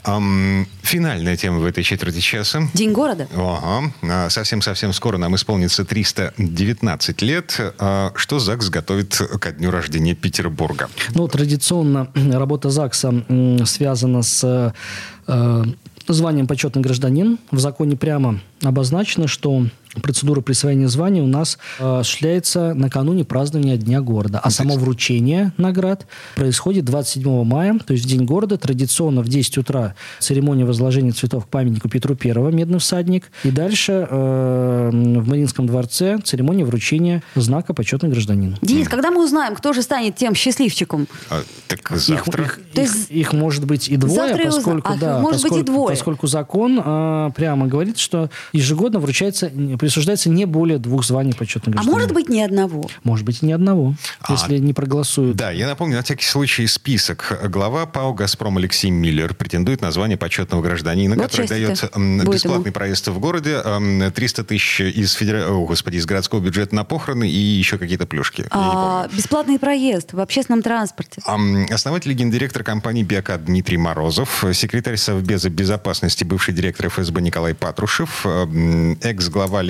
[SPEAKER 2] Ам, Финальная тема в этой четверти часа.
[SPEAKER 3] День города.
[SPEAKER 2] Ага. А, Совсем-совсем скоро нам исполнится 319 лет. А Что ЗАГС готовит ко дню рождения Петербурга?
[SPEAKER 4] Ну, традиционно работа ЗАГСа связана с э, званием почетный гражданин. В законе прямо обозначено, что процедура присвоения звания у нас э, осуществляется накануне празднования Дня города. А само вручение наград происходит 27 мая, то есть в День города. Традиционно в 10 утра церемония возложения цветов к памятнику Петру Первого, медный всадник. И дальше э, в Мариинском дворце церемония вручения знака почетный гражданин.
[SPEAKER 3] Денис, когда мы узнаем, кто же станет тем счастливчиком?
[SPEAKER 2] А, так
[SPEAKER 4] Их,
[SPEAKER 2] завтра...
[SPEAKER 4] их-
[SPEAKER 3] То
[SPEAKER 4] их-
[SPEAKER 3] есть-
[SPEAKER 4] их может быть и двое,
[SPEAKER 3] Завтра узна-
[SPEAKER 4] поскольку,
[SPEAKER 3] Ах,
[SPEAKER 4] да,
[SPEAKER 3] может быть, и
[SPEAKER 4] поскольку,
[SPEAKER 3] двое.
[SPEAKER 4] поскольку закон а, прямо говорит, что ежегодно вручается, присуждается не более двух званий почетных
[SPEAKER 3] А
[SPEAKER 4] гражданина.
[SPEAKER 3] может быть, ни одного?
[SPEAKER 4] Может быть, и ни одного,
[SPEAKER 2] А,
[SPEAKER 4] если не проголосуют.
[SPEAKER 2] Да, я напомню, на всякий случай список. Глава ПАО «Газпром» Алексей Миллер претендует на звание почетного гражданина,
[SPEAKER 3] Вот
[SPEAKER 2] который дает бесплатный
[SPEAKER 3] ему.
[SPEAKER 2] проезд в городе, м, 300 тысяч из, федера... О, господи, из городского бюджета на похороны и еще какие-то плюшки.
[SPEAKER 3] А, бесплатный проезд в общественном транспорте.
[SPEAKER 2] Ам, Основатель и гендиректор компании «Биокад» Дмитрий Морозов, секретарь Совбеза безопасности, бывший директор ФСБ Николай Патрушев, ам,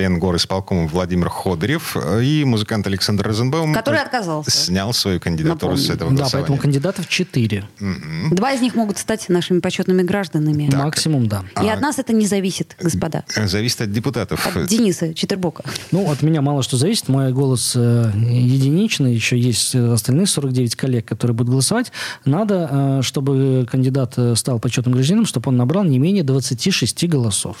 [SPEAKER 2] экс-глава Ленгор исполкома Владимир Ходырев э, и музыкант Александр Розенбаум
[SPEAKER 3] Который отказался.
[SPEAKER 2] снял свою кандидатуру с
[SPEAKER 3] Напомню.
[SPEAKER 2] этого
[SPEAKER 4] Да,
[SPEAKER 2] голосования.
[SPEAKER 4] поэтому кандидатов четыре.
[SPEAKER 3] Два из них могут стать нашими почетными гражданами.
[SPEAKER 4] Максимум, да.
[SPEAKER 3] И от нас это не зависит, господа.
[SPEAKER 2] Э, Зависит от депутатов.
[SPEAKER 3] От Дениса Четербока.
[SPEAKER 4] Ну, от меня мало что зависит. Мой голос э, единичный. Еще есть э, остальные 49 коллег, которые будут голосовать. Надо, э, чтобы кандидат стал почетным гражданином, чтобы он набрал не менее 26 голосов.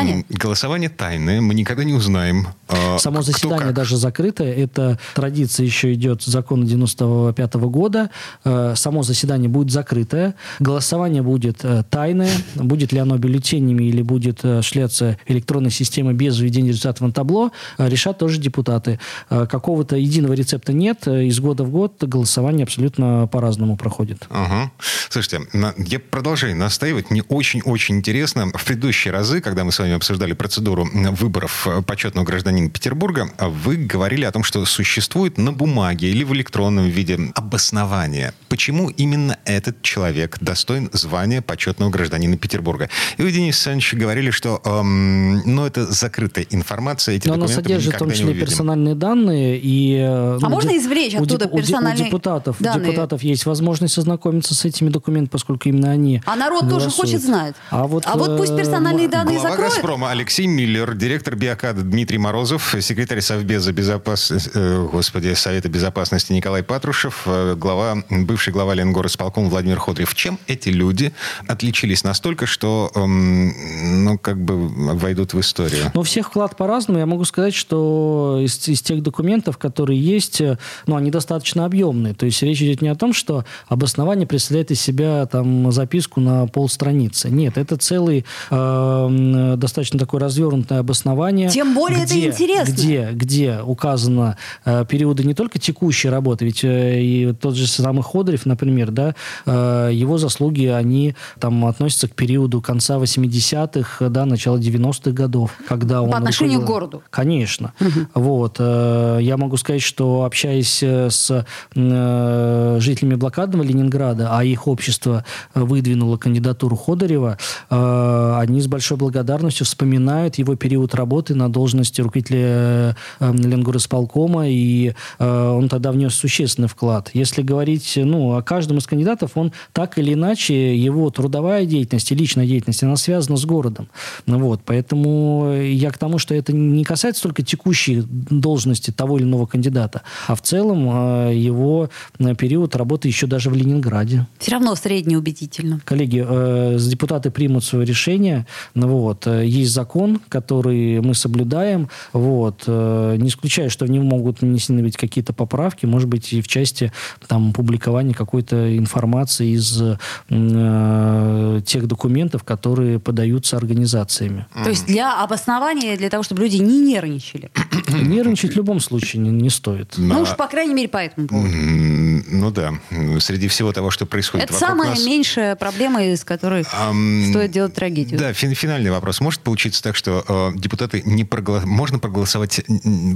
[SPEAKER 3] Понятно.
[SPEAKER 2] Голосование тайное, мы никогда не узнаем. э,
[SPEAKER 4] Само
[SPEAKER 2] кто
[SPEAKER 4] заседание
[SPEAKER 2] как.
[SPEAKER 4] даже закрытое. Это традиция еще идет с закона 95 года. Э, Само заседание будет закрытое. Голосование будет э, тайное. Будет ли оно бюллетенями или будет э, шляться электронной системой без введения результатов на табло, э, решат тоже депутаты. Э, Какого-то единого рецепта нет. Э, Из года в год голосование абсолютно по-разному проходит.
[SPEAKER 2] Ага. Слушайте, на- я продолжаю настаивать. Мне очень-очень интересно. В предыдущие разы, когда мы с вами обсуждали процедуру выборов э, почетного гражданина Петербурга, а вы говорили о том, что существует на бумаге или в электронном виде обоснование, почему именно этот человек достоин звания почетного гражданина Петербурга. И вы, Денис Александрович, говорили, что эм, ну, это закрытая информация, эти
[SPEAKER 4] Но она
[SPEAKER 2] документы мы
[SPEAKER 4] содержит в том числе персональные данные. И, э,
[SPEAKER 3] А можно
[SPEAKER 4] де-
[SPEAKER 3] извлечь
[SPEAKER 4] у
[SPEAKER 3] оттуда
[SPEAKER 4] у
[SPEAKER 3] персональные
[SPEAKER 4] У депутатов, у
[SPEAKER 3] данные?
[SPEAKER 4] депутатов есть возможность ознакомиться с этими документами, поскольку именно они
[SPEAKER 3] А народ тоже
[SPEAKER 4] голосуют.
[SPEAKER 3] хочет знать.
[SPEAKER 4] А вот,
[SPEAKER 3] А вот пусть
[SPEAKER 4] э,
[SPEAKER 3] персональные данные закроют.
[SPEAKER 2] «Газпрома» Алексей Миллер, директор «Биокада» Дмитрий Морозов, секретарь Совбеза безопасности, э, господи, Совета безопасности Николай Патрушев, э, глава, бывший глава Ленгор исполком Владимир Ходырев. Чем эти люди отличились настолько, что, эм, ну, как бы войдут в историю?
[SPEAKER 4] Но у всех вклад по-разному. Я могу сказать, что из, из тех документов, которые есть, э, ну, они достаточно объемные. То есть речь идет не о том, что обоснование представляет из себя там записку на полстраницы. Нет, это целый э, достаточно такое развернутое обоснование.
[SPEAKER 3] Тем более это
[SPEAKER 4] где-
[SPEAKER 3] интересно.
[SPEAKER 4] Где, где указано э, периоды не только текущей работы, ведь э, и тот же самый Ходорев, например, да, э, его заслуги, они там относятся к периоду конца 80-х, да, начала 90-х годов, когда он...
[SPEAKER 3] отношению
[SPEAKER 4] руководил-
[SPEAKER 3] к городу.
[SPEAKER 4] Конечно. Вот. э, Я могу сказать, что общаясь э, с э, жителями блокадного Ленинграда, а их общество э, выдвинуло кандидатуру Ходорева, э, они с большой благодарностью вспоминают его период работы на должности руководителя э, Ленгорисполкома, и э, он тогда внес существенный вклад. Если говорить ну, о каждом из кандидатов, он так или иначе, его трудовая деятельность и личная деятельность, она связана с городом. Вот, поэтому я к тому, что это не касается только текущей должности того или иного кандидата, а в целом э, его э, период работы еще даже в Ленинграде.
[SPEAKER 3] Все равно среднеубедительно.
[SPEAKER 4] Коллеги, э, депутаты примут свое решение. Ну Вот, есть закон, который мы соблюдаем. Вот, э, не исключаю, что в него могут внесены быть какие-то поправки, может быть, и в части там, публикования какой-то информации из э, тех документов, которые подаются организациями.
[SPEAKER 3] То есть для обоснования, для того, чтобы люди не нервничали.
[SPEAKER 4] Нервничать в любом случае не, не стоит.
[SPEAKER 3] Ну уж, по крайней мере, по этому поводу.
[SPEAKER 2] Ну да, среди всего того, что происходит
[SPEAKER 3] Это
[SPEAKER 2] вокруг
[SPEAKER 3] самая
[SPEAKER 2] нас...
[SPEAKER 3] меньшая проблема, из которой
[SPEAKER 2] Ам,
[SPEAKER 3] стоит делать трагедию.
[SPEAKER 2] Да, фин- финальный вопрос. Может получиться так, что э, депутаты не прогла... можно проголосовать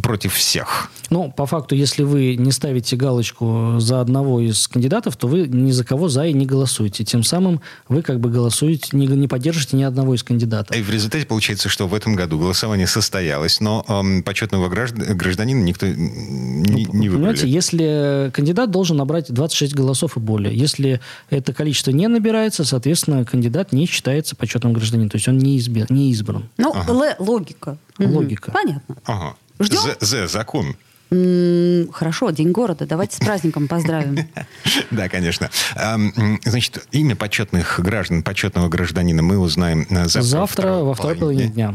[SPEAKER 2] против всех?
[SPEAKER 4] Ну, по факту, если вы не ставите галочку за одного из кандидатов, то вы ни за кого за и не голосуете. Тем самым вы как бы голосуете, не, не поддержите ни одного из кандидатов.
[SPEAKER 2] И в результате получается, что в этом году голосование состоялось, но э, почетного гражданина никто не, ну, не выбрали.
[SPEAKER 4] Понимаете, если кандидат должен набрать 26 голосов и более. Если это количество не набирается, соответственно, кандидат не считается почетным гражданином. То есть он не, избер, не избран.
[SPEAKER 3] Ну, ага. логика.
[SPEAKER 4] Логика.
[SPEAKER 3] Понятно.
[SPEAKER 2] Ага. Ждем? З, закон.
[SPEAKER 3] Хорошо, День города. Давайте с праздником поздравим.
[SPEAKER 2] Да, конечно. Значит, имя почетных граждан, почетного гражданина мы узнаем э, завтра.
[SPEAKER 4] Завтра во второй половине дня.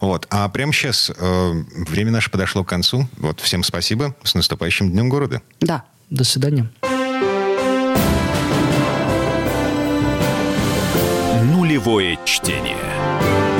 [SPEAKER 2] Вот. А прямо сейчас э, время наше подошло к концу. Вот. Всем спасибо. С наступающим Днем города.
[SPEAKER 3] Да.
[SPEAKER 4] До свидания.
[SPEAKER 1] Волевое чтение.